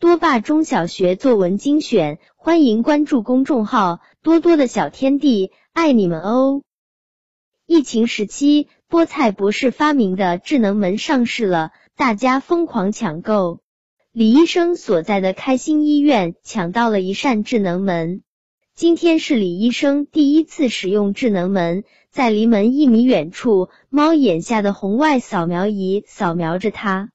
多霸中小学作文精选，欢迎关注公众号“多多的小天地”，爱你们哦！疫情时期，菠菜博士发明的智能门上市了，大家疯狂抢购。李医生所在的开心医院抢到了一扇智能门。今天是李医生第一次使用智能门，在离门一米远处，猫眼下的红外扫描仪扫描着它。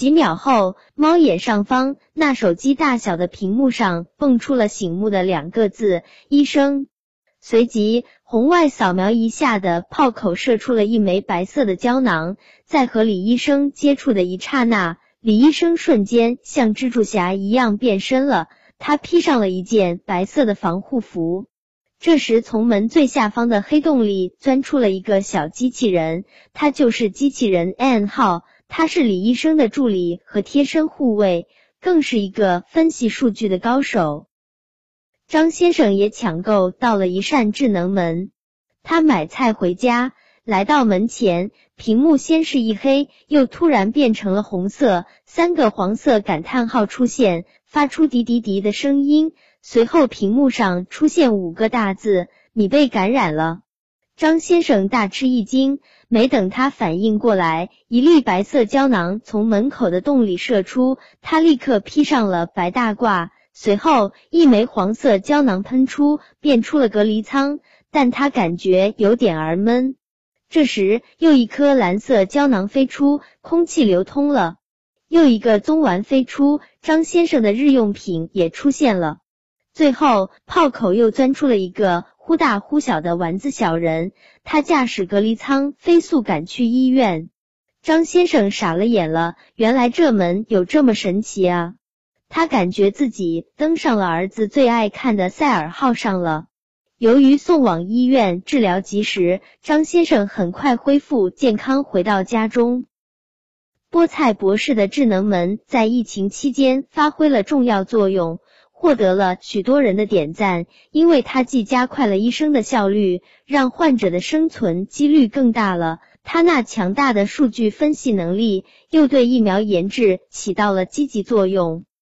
几秒后，猫眼上方那手机大小的屏幕上蹦出了醒目的两个字“医生”。随即，红外扫描仪下的炮口射出了一枚白色的胶囊，在和李医生接触的一刹那，李医生瞬间像蜘蛛侠一样变身了。他披上了一件白色的防护服。这时，从门最下方的黑洞里钻出了一个小机器人，它就是机器人 N 号。他是李医生的助理和贴身护卫，更是一个分析数据的高手。张先生也抢购到了一扇智能门。他买菜回家，来到门前，屏幕先是一黑，又突然变成了红色，三个黄色感叹号出现，发出滴滴滴的声音。随后，屏幕上出现五个大字：“你被感染了。”张先生大吃一惊，没等他反应过来，一粒白色胶囊从门口的洞里射出，他立刻披上了白大褂。随后，一枚黄色胶囊喷出，变出了隔离舱，但他感觉有点儿闷。这时，又一颗蓝色胶囊飞出，空气流通了，又一个棕丸飞出，张先生的日用品也出现了。最后，炮口又钻出了一个。忽大忽小的丸子小人，他驾驶隔离舱飞速赶去医院。张先生傻了眼了，原来这门有这么神奇啊！他感觉自己登上了儿子最爱看的赛尔号上了。由于送往医院治疗及时，张先生很快恢复健康，回到家中。菠菜博士的智能门在疫情期间发挥了重要作用。获得了许多人的点赞，因为它既加快了医生的效率，让患者的生存几率更大了。它那强大的数据分析能力，又对疫苗研制起到了积极作用。